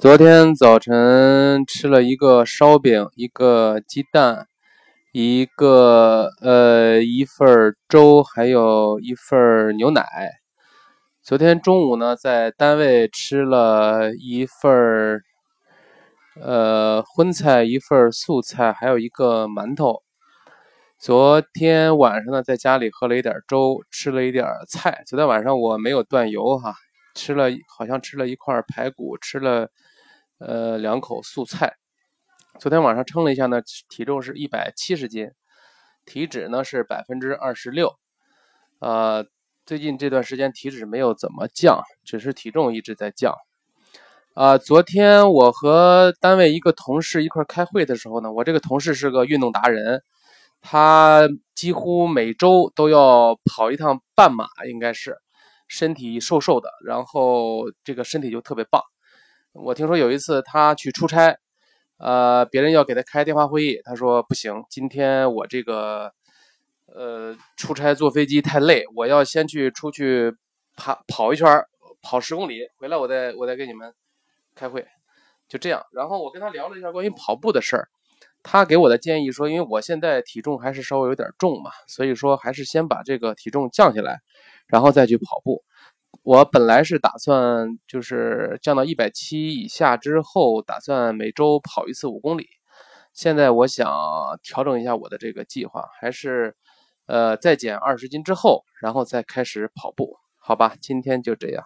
昨天早晨吃了一个烧饼，一个鸡蛋，一个呃一份粥，还有一份牛奶。昨天中午呢，在单位吃了一份呃荤菜，一份素菜，还有一个馒头。昨天晚上呢，在家里喝了一点粥，吃了一点菜。昨天晚上我没有断油哈，吃了好像吃了一块排骨，吃了。呃，两口素菜。昨天晚上称了一下呢，体重是一百七十斤，体脂呢是百分之二十六。呃，最近这段时间体脂没有怎么降，只是体重一直在降。啊，昨天我和单位一个同事一块开会的时候呢，我这个同事是个运动达人，他几乎每周都要跑一趟半马，应该是身体瘦瘦的，然后这个身体就特别棒。我听说有一次他去出差，呃，别人要给他开电话会议，他说不行，今天我这个，呃，出差坐飞机太累，我要先去出去跑跑一圈，跑十公里，回来我再我再给你们开会，就这样。然后我跟他聊了一下关于跑步的事儿，他给我的建议说，因为我现在体重还是稍微有点重嘛，所以说还是先把这个体重降下来，然后再去跑步。我本来是打算就是降到一百七以下之后，打算每周跑一次五公里。现在我想调整一下我的这个计划，还是呃再减二十斤之后，然后再开始跑步，好吧？今天就这样。